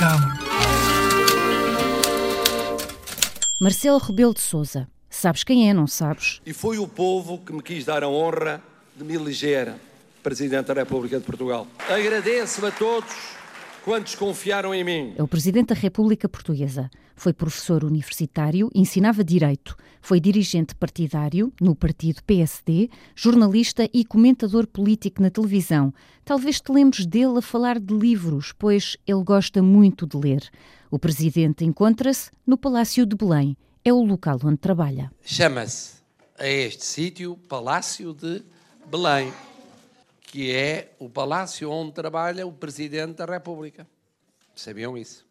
cama. Marcelo Rebelo de Souza. Sabes quem é, não sabes? E foi o povo que me quis dar a honra de me eleger Presidente da República de Portugal. Agradeço a todos quantos confiaram em mim. É o Presidente da República Portuguesa. Foi professor universitário, ensinava direito, foi dirigente partidário no partido PSD, jornalista e comentador político na televisão. Talvez te lembres dele a falar de livros, pois ele gosta muito de ler. O Presidente encontra-se no Palácio de Belém. É o local onde trabalha. Chama-se a este sítio Palácio de Belém, que é o palácio onde trabalha o Presidente da República. Sabiam isso?